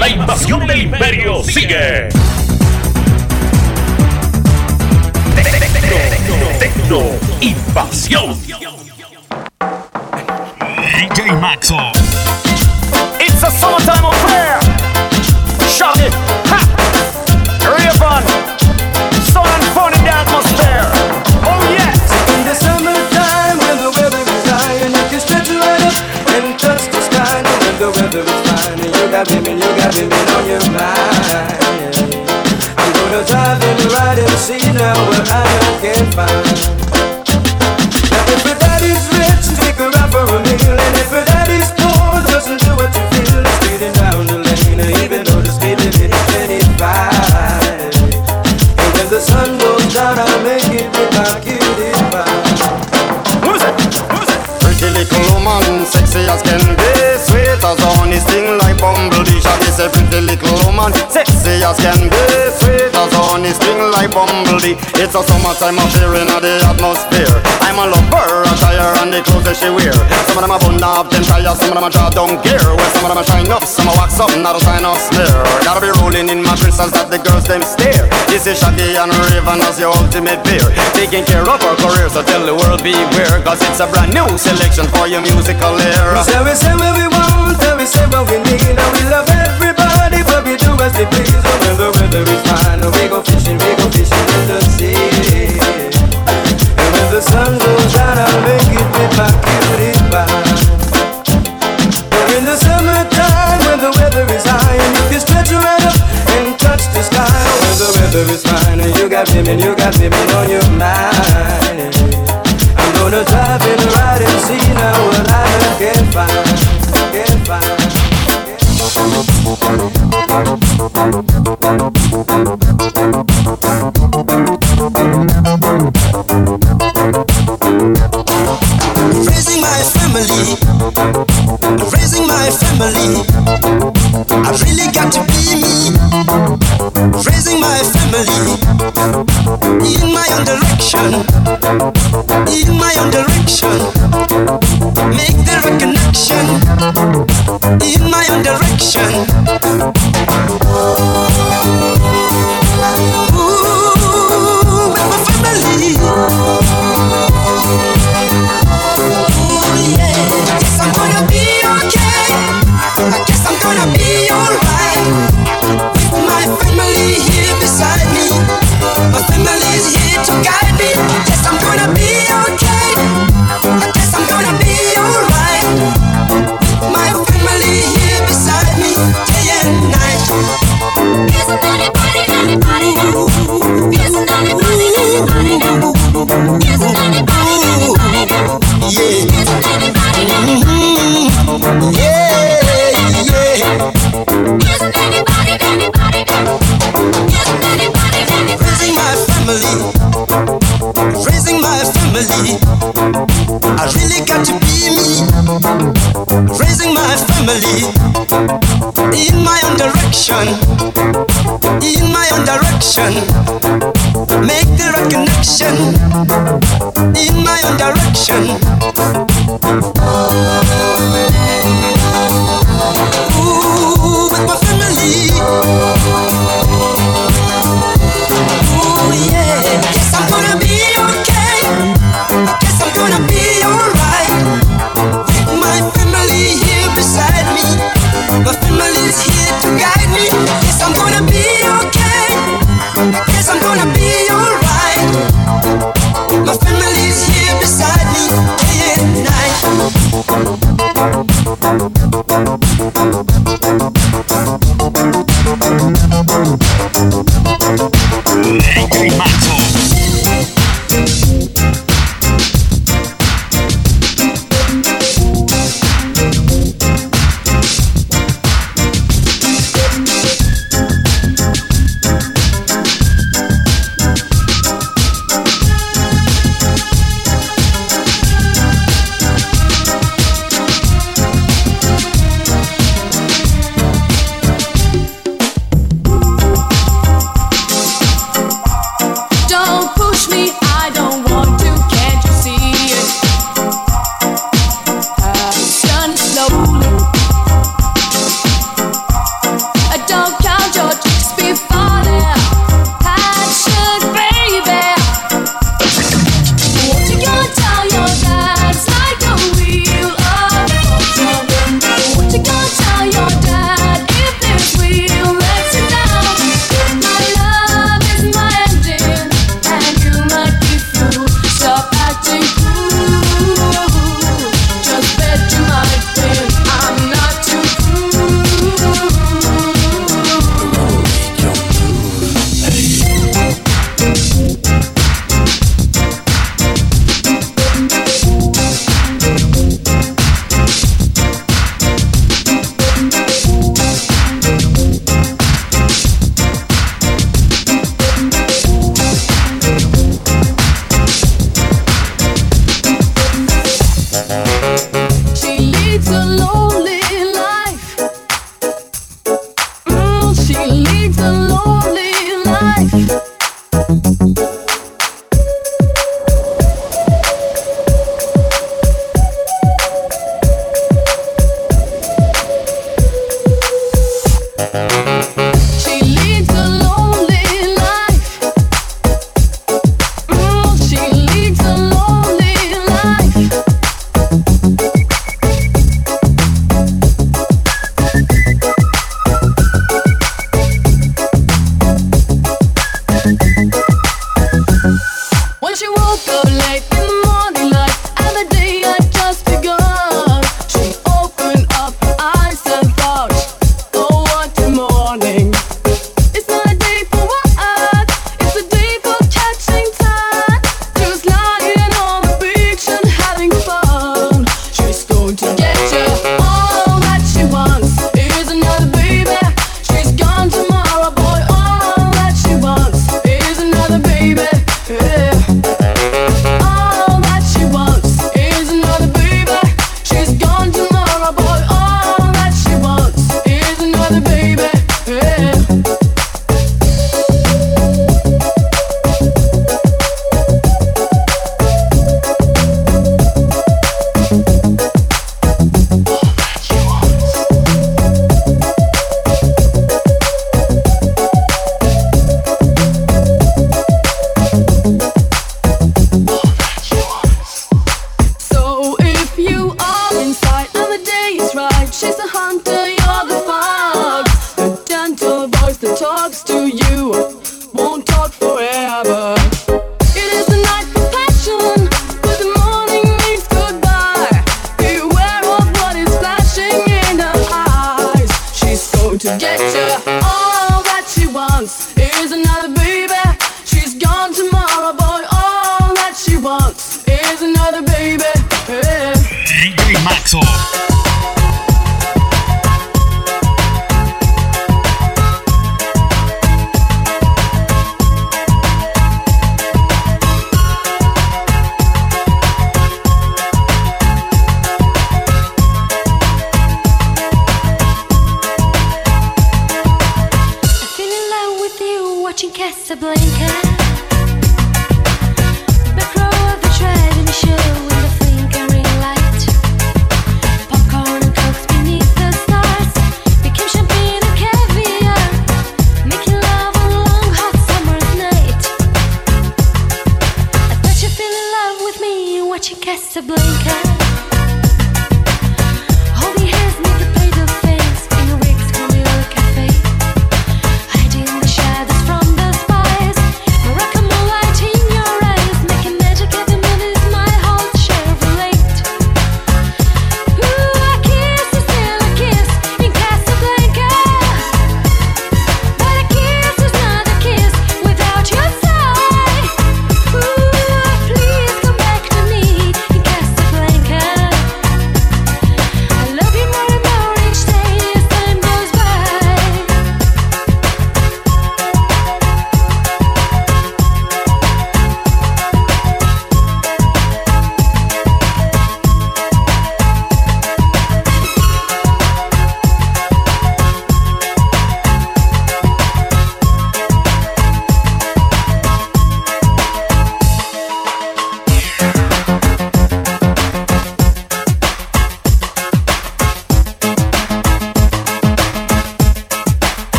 La invasión del imperio sigue. Tecno, invasión. DJ Maxo. It's a summertime affair. Shaggy, ha, Rayvon, sun and fun in the atmosphere. Oh yes. In the summertime when the weather is high and you can stretch right up and touch the sky. When the weather is fine you got women, you got women on your mind. I'm gonna drive and ride and see now what I can find. Say pretty little woman, sexy as can be Sweet as honey, sting like bumblebee. It's a summertime affair in the atmosphere. I'm a lover, a tire and the clothes that she wear. Some of them are bun up, then tire, some of them are jaw down gear. Well, some of them are shine up, some are wax up, not a sign of smear. Gotta be rolling in my crystals that the girls them stare. This is Shaggy and Rayvon as your ultimate peer Taking care of our career, so tell the world beware. Cause it's a brand new selection for your musical era. So we say what we want, and we say what we need, and we love de to be okay. I guess I'm gonna be alright my family here beside me My family's here to guide me. Yes, I'm gonna be direction, in my own direction. Make the right connection in my own direction. Ooh, with my family. Family's here to guide me. Yes, I'm gonna be going to get you all that she wants. Is another baby. She's gone tomorrow, boy. All that she wants is another baby. DJ Maxo. Watching Casablanca.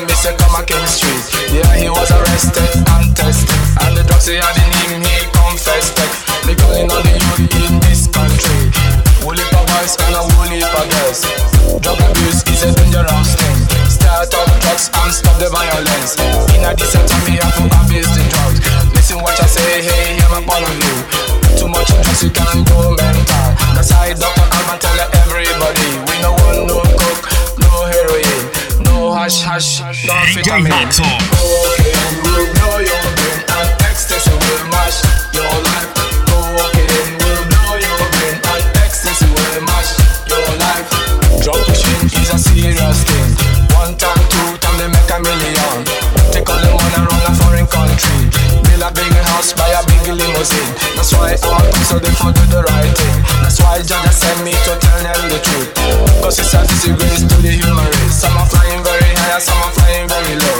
Run, me say come a King Street. Yeah, he was arrested and tested, and the drugs he had in him he confessed. Me calling on the youth in this country. Woolly pa boys and a woolly pa girls. Drug abuse is a dangerous thing. Start up drugs and stop the violence. In a decent time, we have to abuse the drugs. Listen what I say, hey, hear my point of view. Too much drugs, you can go mental. That's how Dr. Alban tell everybody. We no want no coke, no heroin, Bo hash hash Amphetamine Cocaine will blow your brain ecstasy will mash your life Cocaine will blow your brain ecstasy will mash your life Drug pushing is a serious thing. One time, two time, they make a million. Take all the money, run a foreign country. Build a big house, buy a big limousine so they for do the right thing. That's why Jaja sent me to tell them the truth. Cause it's a disgrace to the human race. Some are flying very high, some are flying very low.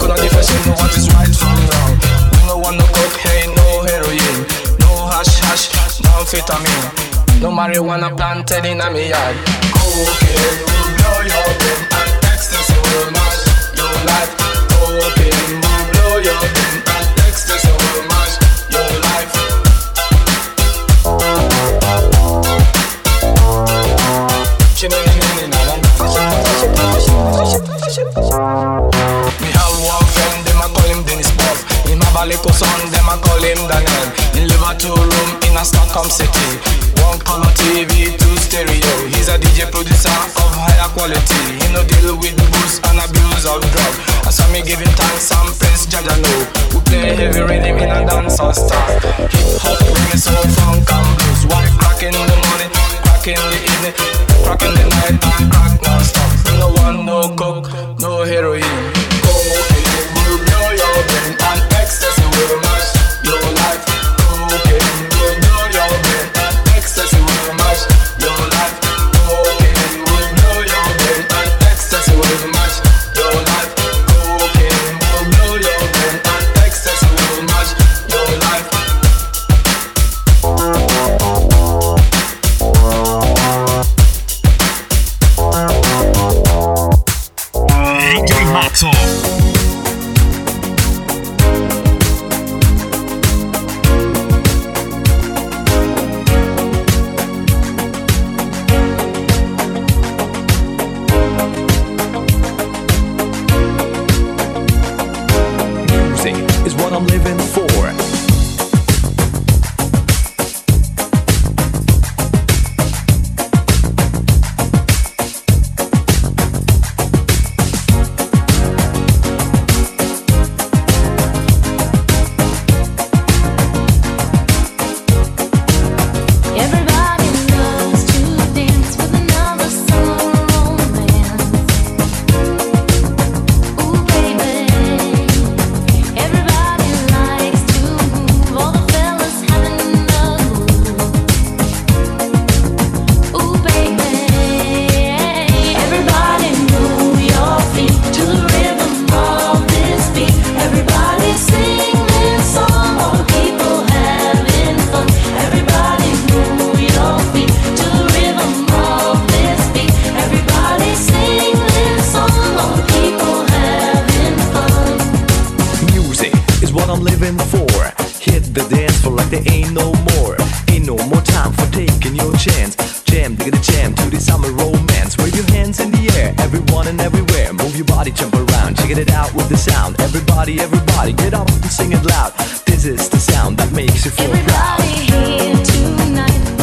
Could not differentiate what is right from wrong. We no want no cocaine, no heroin, no hash hash, no amphetamine, no marijuana planted in a yard. Cocaine will blow your brain Me have one friend, them a call him Denniz Pop. Him have a little son, them a call him Daniel. He live a two room in a Stockholm city. One color TV, two stereo. He's a DJ producer of higher quality. He no deal with booze and abuse of drug. I saw me giving thanks and praise, Jaja know. We play heavy rhythm in a dancehall style. Hip hop, reggae, soul, funk and blues. One crack in the morning, crack in the evening, crack in the night, and crack non-stop. No one, no coke, no heroin. DJ around, check it out with the sound. Everybody, everybody, get up and sing it loud. This is the sound that makes you feel proud. Everybody here tonight,